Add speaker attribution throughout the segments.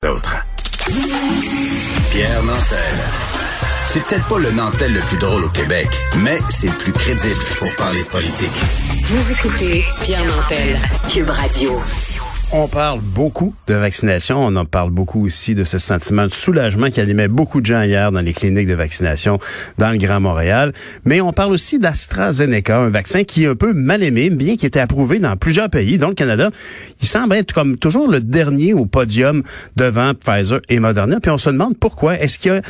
Speaker 1: D'autres. Pierre Nantel. C'est peut-être pas le Nantel le plus drôle au Québec, mais c'est le plus crédible pour parler politique.
Speaker 2: Vous écoutez Pierre Nantel, Cube Radio.
Speaker 3: On parle beaucoup de vaccination. On en parle beaucoup aussi de ce sentiment de soulagement qui animait beaucoup de gens hier dans les cliniques de vaccination dans le Grand Montréal. Mais on parle aussi d'AstraZeneca, un vaccin qui est un peu mal aimé, bien qu'il ait été approuvé dans plusieurs pays, dont le Canada. Il semble être comme toujours le dernier au podium devant Pfizer et Moderna. Puis on se demande pourquoi. Est-ce qu'il y a,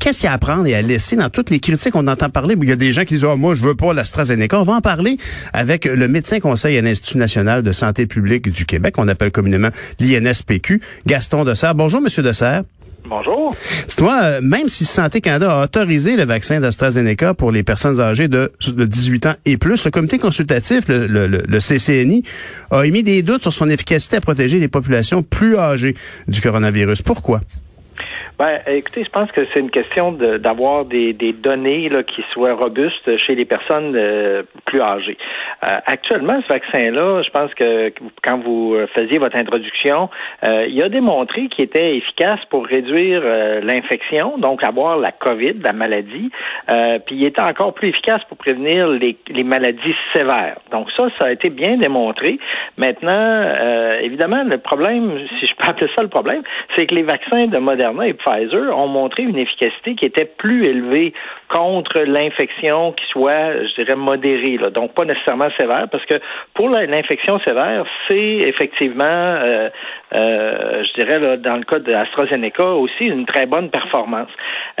Speaker 3: qu'est-ce qu'il y a à apprendre et à laisser dans toutes les critiques? Qu'on entend parler? Il y a des gens qui disent, oh, moi, je veux pas l'AstraZeneca. On va en parler avec le médecin conseil à l'Institut national de santé publique du Québec. Appelle communément l'INSPQ. Gaston Dessert. Bonjour, Monsieur Dessert.
Speaker 4: Bonjour.
Speaker 3: Dis-moi, euh, même si Santé Canada a autorisé le vaccin d'AstraZeneca pour les personnes âgées de, de, 18 ans et plus, le comité consultatif, le, le, le, CCNI, a émis des doutes sur son efficacité à protéger les populations plus âgées du coronavirus. Pourquoi?
Speaker 4: Ben, écoutez, je pense que c'est une question d'avoir des, des, données qui soient robustes chez les personnes euh, plus âgées. Euh, actuellement, ce vaccin-là, je pense que quand vous faisiez votre introduction, euh, il a démontré qu'il était efficace pour réduire l'infection, donc avoir la COVID, la maladie, puis il était encore plus efficace pour prévenir les, maladies sévères. Donc ça, ça a été bien démontré. Maintenant, évidemment, le problème, si je peux appeler ça le problème, c'est que les vaccins de Moderna et Ont montré une efficacité qui était plus élevée contre l'infection qui soit, je dirais, modérée, là. donc pas nécessairement sévère, parce que pour l'infection sévère, c'est effectivement, euh, euh, je dirais, là, dans le cas de AstraZeneca, aussi une très bonne performance.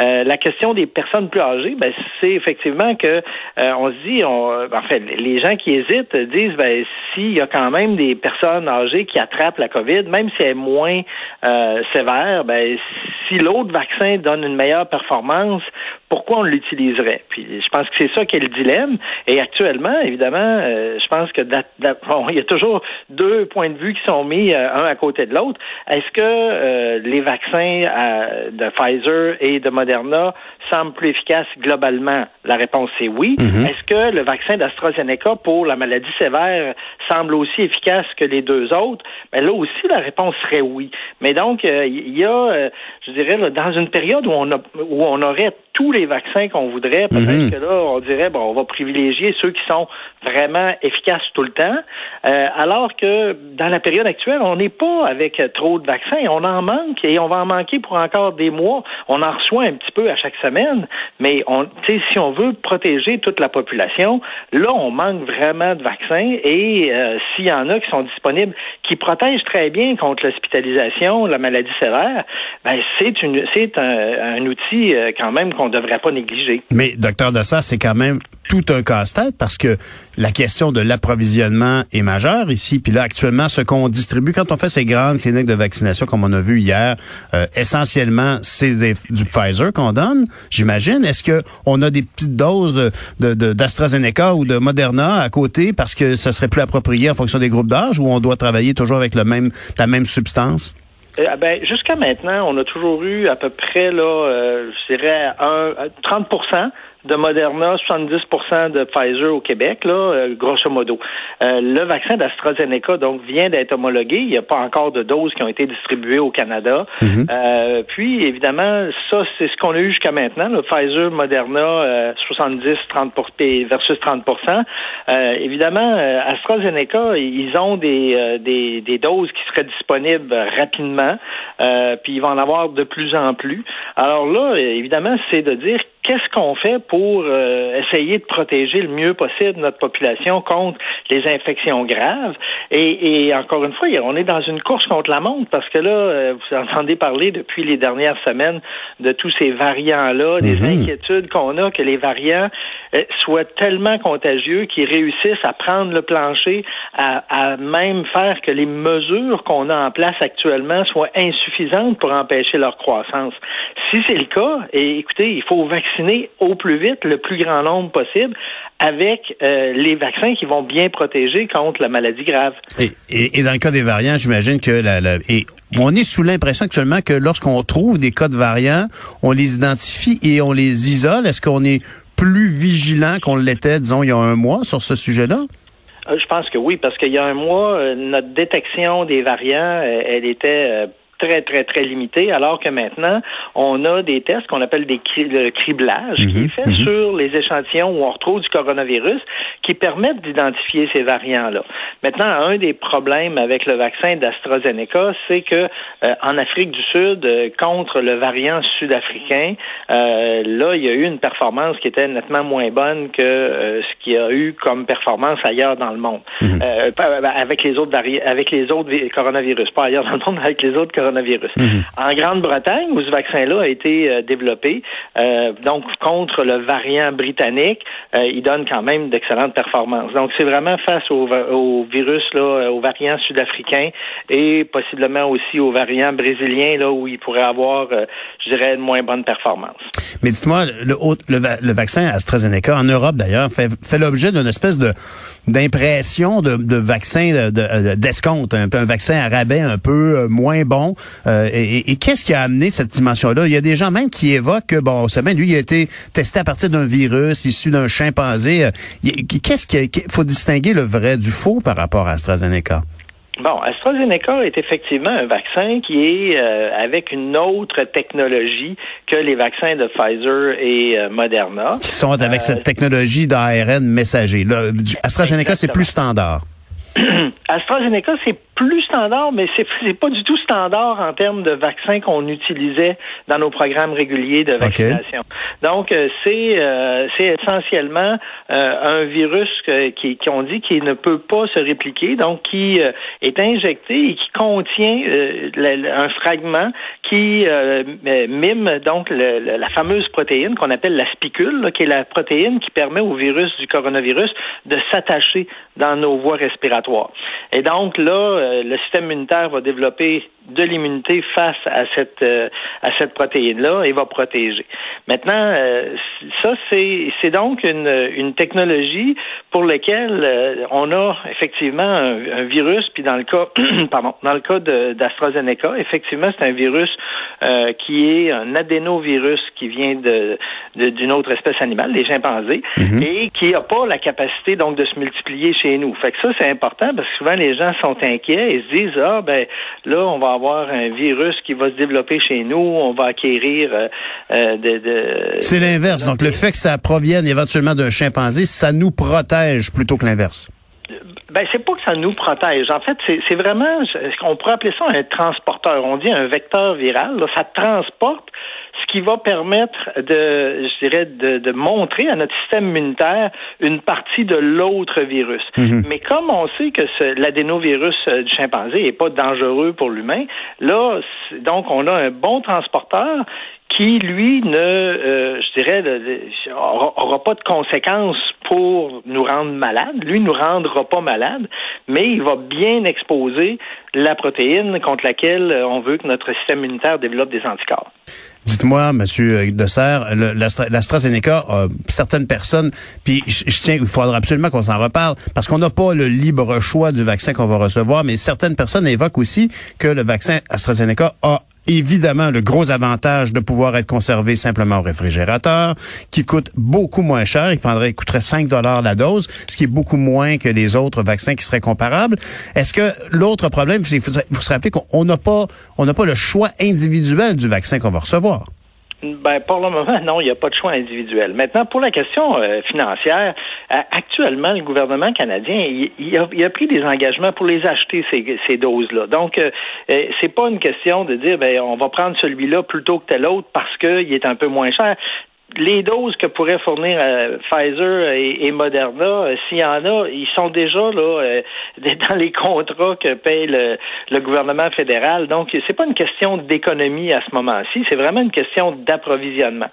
Speaker 4: Euh, la question des personnes plus âgées, ben, c'est effectivement que on se dit, on, en fait, les gens qui hésitent disent, ben, s'il y a quand même des personnes âgées qui attrapent la COVID, même si elle est moins sévère, ben, si l'autre vaccin donne une meilleure performance, pourquoi on l'utiliserait? Puis je pense que c'est ça qui est le dilemme. Et actuellement, évidemment, euh, je pense que bon, y a toujours deux points de vue qui sont mis euh, un à côté de l'autre. Est-ce que euh, les vaccins de Pfizer et de Moderna semblent plus efficaces globalement? La réponse est oui. Mm-hmm. Est-ce que le vaccin d'AstraZeneca pour la maladie sévère semble aussi efficace que les deux autres? Ben là aussi, la réponse serait oui. Mais donc, il y a, je dirais, dans une période où on, a, où on aurait tous les vaccins qu'on voudrait, peut-être mhm. que là, on dirait, bon, on va privilégier ceux qui sont vraiment efficaces tout le temps, euh, alors que dans la période actuelle, on n'est pas avec trop de vaccins, on en manque et on va en manquer pour encore des mois. On en reçoit un petit peu à chaque semaine, mais on, si on veut protéger toute la population, là, on manque vraiment de vaccins et euh, s'il y en a qui sont disponibles, qui protègent très bien contre l'hospitalisation, la maladie sévère, ben, c'est une, c'est un, un outil euh, quand même qu'on devrait pas négliger.
Speaker 3: Mais, docteur Dessert, c'est quand même tout un casse-tête parce que la question de l'approvisionnement est majeure ici. Puis là, actuellement, ce qu'on distribue quand on fait ces grandes cliniques de vaccination, comme on a vu hier, euh, essentiellement, c'est du Pfizer qu'on donne, j'imagine. Est-ce que on a des petites doses de, d'AstraZeneca ou de Moderna à côté parce que ça serait plus approprié en fonction des groupes d'âge ou on doit travailler toujours avec le même, la même substance?
Speaker 4: Euh, ah ben, jusqu'à maintenant, on a toujours eu à peu près là, euh, je dirais un, 30 de Moderna, 70% de Pfizer au Québec, là, euh, grosso modo. Euh, le vaccin d'AstraZeneca, donc, vient d'être homologué. Il n'y a pas encore de doses qui ont été distribuées au Canada. Mhm. euh, puis, évidemment, ça, c'est ce qu'on a eu jusqu'à maintenant. Le Pfizer, Moderna, 70, 30% versus 30% euh, Évidemment, AstraZeneca, ils ont des, des, des, doses qui seraient disponibles rapidement. puis, ils vont en avoir de plus en plus. Alors là, évidemment, c'est de dire qu'est-ce qu'on fait pour euh, essayer de protéger le mieux possible notre population contre les infections graves? Et, encore une fois, on est dans une course contre la montre parce que là, euh, vous entendez parler depuis les dernières semaines de tous ces variants-là, des mhm. inquiétudes qu'on a que les variants euh, soient tellement contagieux qu'ils réussissent à prendre le plancher, à, à même faire que les mesures qu'on a en place actuellement soient insuffisantes pour empêcher leur croissance. Si c'est le cas, et écoutez, il faut vacciner au plus vite le plus grand nombre possible avec euh, les vaccins qui vont bien protéger contre la maladie grave.
Speaker 3: Et, dans le cas des variants, j'imagine que la, et on est sous l'impression actuellement que lorsqu'on trouve des cas de variants, on les identifie et on les isole. Est-ce qu'on est plus vigilant qu'on l'était, disons, il y a un mois sur ce sujet-là?
Speaker 4: Euh, je pense que oui, parce qu'il y a un mois, euh, notre détection des variants, elle était très, très, très limité, alors que maintenant, on a des tests qu'on appelle des le criblage, qui
Speaker 3: Mhm,
Speaker 4: est fait
Speaker 3: mhm.
Speaker 4: sur les échantillons où on retrouve du coronavirus, qui permettent d'identifier ces variants-là. Maintenant, un des problèmes avec le vaccin d'AstraZeneca, c'est que euh, en Afrique du Sud, euh, contre le variant sud-africain, euh, là, il y a eu une performance qui était nettement moins bonne que euh, ce qu'il y a eu comme performance ailleurs dans le monde, Euh, pas- avec les autres avec les autres vi- coronavirus, pas ailleurs dans le monde, avec les autres coronavirus. En Grande-Bretagne, où ce vaccin-là a été euh, développé, euh, donc contre le variant britannique, euh, il donne quand même d'excellentes performances. Donc, c'est vraiment face au, virus, là, au variant sud-africain et possiblement aussi au variant brésilien, là, où il pourrait avoir, je dirais, une moins bonne performance.
Speaker 3: Mais dites-moi, le, le, le vaccin AstraZeneca, en Europe d'ailleurs, fait, fait l'objet d'une espèce de d'impression de, de vaccin de- de- d'escompte, un peu un vaccin à rabais un peu moins bon. Euh, et qu'est-ce qui a amené cette dimension-là? Il y a des gens même qui évoquent que, bon, bien, lui, il a été testé à partir d'un virus issu d'un chimpanzé. Euh, Qu'est-ce qu'il faut distinguer le vrai du faux par rapport à AstraZeneca?
Speaker 4: Bon, AstraZeneca est effectivement un vaccin qui est euh, avec une autre technologie que les vaccins de Pfizer et euh, Moderna.
Speaker 3: Qui sont avec
Speaker 4: Euh,
Speaker 3: cette technologie d'ARN messager. Du- AstraZeneca, c'est plus standard.
Speaker 4: AstraZeneca, c'est plus standard, mais c'est pas du tout standard en termes de vaccins qu'on utilisait dans nos programmes réguliers de vaccination. Donc, euh, c'est euh, c'est essentiellement euh, un virus que- qui, qui on dit qui ne peut pas se répliquer, donc qui euh, est injecté et qui contient un fragment qui mime donc le- la fameuse protéine qu'on appelle la spicule, là, qui est la protéine qui permet au virus du coronavirus de s'attacher dans nos voies respiratoires. Et donc là, le système immunitaire va développer de l'immunité face à cette euh, à cette protéine-là et va protéger. Maintenant, euh, ça c'est c'est donc une, une technologie pour laquelle euh, on a effectivement un, un virus, puis dans le cas pardon, dans le cas d'AstraZeneca, effectivement c'est un virus euh, qui est un adénovirus qui vient de d'une autre espèce animale, les chimpanzés, et qui n'a pas la capacité donc de se multiplier chez nous. Fait que ça c'est important parce que souvent les gens sont inquiets et se disent ah ben là on va avoir un virus qui va se développer chez nous, on va acquérir euh, euh, de, de
Speaker 3: C'est l'inverse. Donc, le fait que ça provienne éventuellement d'un chimpanzé, ça nous protège plutôt que l'inverse.
Speaker 4: Ben, c'est pas que ça nous protège. En fait, c'est vraiment, on pourrait appeler ça un transporteur. On dit un vecteur viral. là. ça transporte qui va permettre de, je dirais, de, de montrer à notre système immunitaire une partie de l'autre virus. Mais comme on sait que l'adénovirus euh, du chimpanzé est pas dangereux pour l'humain, là, donc on a un bon transporteur qui, lui, ne, euh, je dirais, aura, pas de conséquences pour nous rendre malades. Lui nous rendra pas malades, mais il va bien exposer la protéine contre laquelle euh, on veut que notre système immunitaire développe des anticorps.
Speaker 3: Dites-moi, Monsieur Dessert, le- l'Astra- l'AstraZeneca, euh, certaines personnes, puis je, je tiens, il faudra absolument qu'on s'en reparle, parce qu'on n'a pas le libre choix du vaccin qu'on va recevoir, mais certaines personnes évoquent aussi que le vaccin AstraZeneca a évidemment le gros avantage de pouvoir être conservé simplement au réfrigérateur, qui coûte beaucoup moins cher, il prendrait, coûterait 5 dollars la dose, ce qui est beaucoup moins que les autres vaccins qui seraient comparables. Est-ce que l'autre problème, c'est qu'il faut, faut se rappeler qu'on n'a pas, on n'a pas le choix individuel du vaccin qu'on va recevoir?
Speaker 4: Ben, pour le moment, non, il n'y a pas de choix individuel. Maintenant, pour la question euh, financière, euh, actuellement, le gouvernement canadien, il, a, pris des engagements pour les acheter, ces, doses-là. Donc, euh, c'est pas une question de dire, ben, on va prendre celui-là plutôt que tel autre parce qu'il est un peu moins cher les doses que pourraient fournir euh, Pfizer et, Moderna, euh, s'il y en a, ils sont déjà là euh, dans les contrats que paye le, le gouvernement fédéral. Donc, c'est pas une question d'économie à ce moment-ci, c'est vraiment une question d'approvisionnement.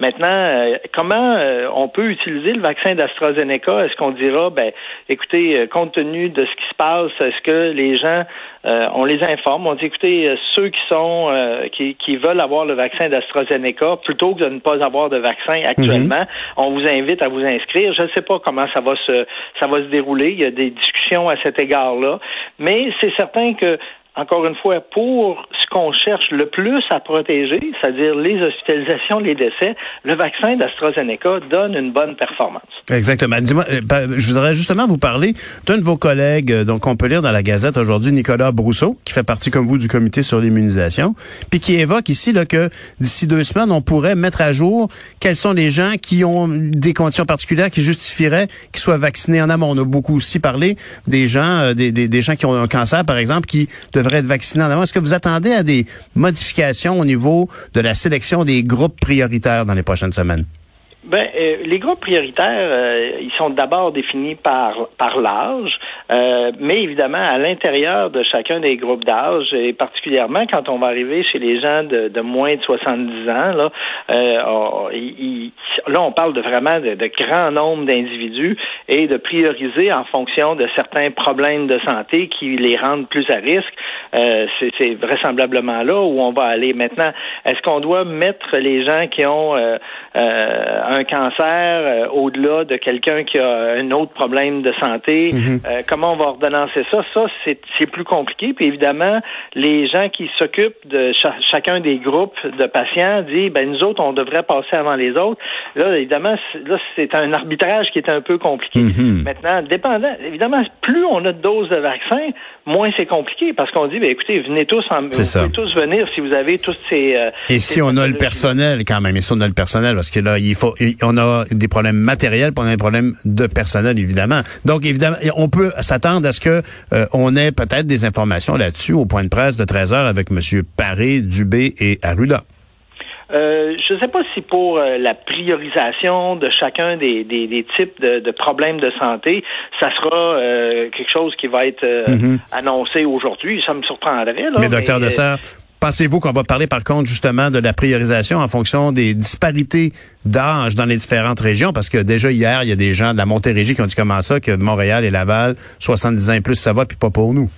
Speaker 4: Maintenant, euh, comment on peut utiliser le vaccin d'AstraZeneca? Est-ce qu'on dira, ben, écoutez, compte tenu de ce qui se passe, est-ce que les gens, on les informe, on dit, écoutez, ceux qui sont, qui, qui veulent avoir le vaccin d'AstraZeneca, plutôt que de ne pas avoir de vaccin actuellement, on vous invite à vous inscrire. Je ne sais pas comment ça va se, ça va se dérouler. Il y a des discussions à cet égard-là, mais c'est certain que encore une fois, pour ce qu'on cherche le plus à protéger, c'est-à-dire les hospitalisations, les décès, le vaccin d'AstraZeneca donne une bonne performance.
Speaker 3: Exactement. Dis-moi, euh, je voudrais justement vous parler d'un de vos collègues, euh, donc on peut lire dans la Gazette aujourd'hui, Nicolas Brousseau, qui fait partie comme vous du comité sur l'immunisation, puis qui évoque ici là, que d'ici deux semaines, on pourrait mettre à jour quels sont les gens qui ont des conditions particulières qui justifieraient qu'ils soient vaccinés en amont. On a beaucoup aussi parlé des gens, euh, des, gens qui ont un cancer, par exemple, qui Est-ce que vous attendez à des modifications au niveau de la sélection des groupes prioritaires dans les prochaines semaines?
Speaker 4: Ben, euh, les groupes prioritaires, euh, ils sont d'abord définis par par l'âge, euh, mais évidemment à l'intérieur de chacun des groupes d'âge, et particulièrement quand on va arriver chez les gens de, de moins de 70 ans, là, on, là on parle de vraiment de, de grands nombres d'individus et de prioriser en fonction de certains problèmes de santé qui les rendent plus à risque. C'est vraisemblablement là où on va aller maintenant. Est-ce qu'on doit mettre les gens qui ont un cancer euh, au-delà de quelqu'un qui a un autre problème de santé? Mhm. Euh, comment on va ordonnancer ça? Ça, c'est plus compliqué. Puis évidemment, les gens qui s'occupent de chacun des groupes de patients disent, ben nous autres, on devrait passer avant les autres. Là, évidemment, là, c'est un arbitrage qui est un peu compliqué. Mhm. Maintenant, dépendant, évidemment, plus on a de doses de vaccins, moins c'est compliqué parce qu'on dit, ben écoutez, venez tous, en, vous tous venir si vous avez tous ces...
Speaker 3: Euh, Et si on a le personnel quand même, et si on a le personnel, parce que là, il faut, on a des problèmes matériels, puis on a des problèmes de personnel, évidemment. Donc, évidemment, on peut s'attendre à ce que euh, on ait peut-être des informations là-dessus au point de presse de 13 heures avec M. Paré, Dubé et Arruda.
Speaker 4: Euh, je ne sais pas si pour euh, la priorisation de chacun des, des, types de, problèmes de santé, ça sera quelque chose qui va être mm-hmm. annoncé aujourd'hui. Ça me surprendrait. Là,
Speaker 3: mais, docteur Dessert, Pensez-vous qu'on va parler par contre justement de la priorisation en fonction des disparités d'âge dans les différentes régions? Parce que déjà hier, il y a des gens de la Montérégie qui ont dit comment ça, que Montréal et Laval, 70 ans et plus, ça va, puis pas pour nous.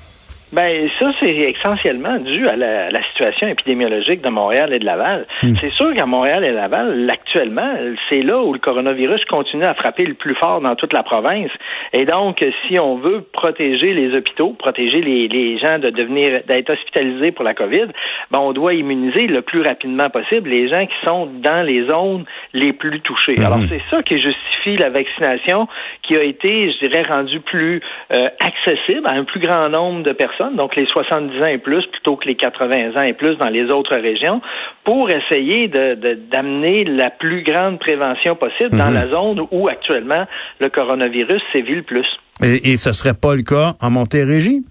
Speaker 4: Ben ça, c'est essentiellement dû à la, situation épidémiologique de Montréal et de Laval. Hmm. C'est sûr qu'à Montréal et Laval, actuellement, c'est là où le coronavirus continue à frapper le plus fort dans toute la province. Et donc, si on veut protéger les hôpitaux, protéger les, les gens de devenir d'être hospitalisés pour la COVID, ben on doit immuniser le plus rapidement possible les gens qui sont dans les zones les plus touchées. Hmm. Alors c'est ça qui justifie la vaccination qui a été, je dirais, rendue plus euh, accessible à un plus grand nombre de personnes donc les 70 ans et plus, plutôt que les 80 ans et plus dans les autres régions, pour essayer d'amener la plus grande prévention possible dans mhm. la zone où actuellement le coronavirus sévit le plus.
Speaker 3: Et, et ce serait pas le cas en Montérégie?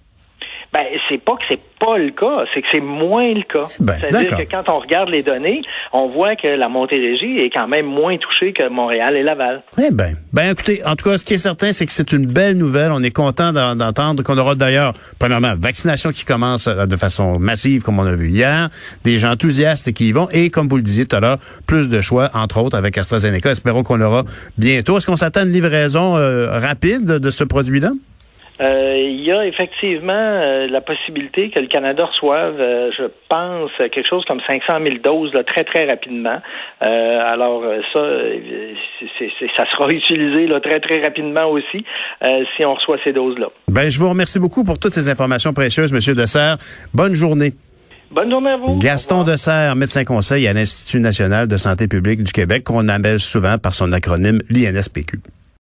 Speaker 4: Ben, c'est pas que c'est pas le cas, c'est que c'est moins le cas. Ben, C'est-à-dire que quand on regarde les données, on voit que la Montérégie est quand même moins touchée que Montréal et Laval.
Speaker 3: Eh ben, ben écoutez, en tout cas, ce qui est certain, c'est que c'est une belle nouvelle. On est content d'entendre qu'on aura d'ailleurs, premièrement, vaccination qui commence euh, de façon massive, comme on a vu hier, des gens enthousiastes qui y vont, et comme vous le disiez tout à l'heure, plus de choix, entre autres, avec AstraZeneca. Espérons qu'on l'aura bientôt. Est-ce qu'on s'attend à une livraison euh, rapide de ce produit-là?
Speaker 4: Euh, il y a effectivement euh, la possibilité que le Canada reçoive, euh, je pense, quelque chose comme 500 000 doses là, très très rapidement. alors ça, ça sera utilisé là, très très rapidement aussi si on reçoit ces doses-là.
Speaker 3: Ben, je vous remercie beaucoup pour toutes ces informations précieuses, Monsieur Dessert. Bonne journée.
Speaker 4: Bonne journée à vous.
Speaker 3: Gaston Dessert, médecin conseil à l'Institut national de santé publique du Québec, qu'on appelle souvent par son acronyme l'INSPQ.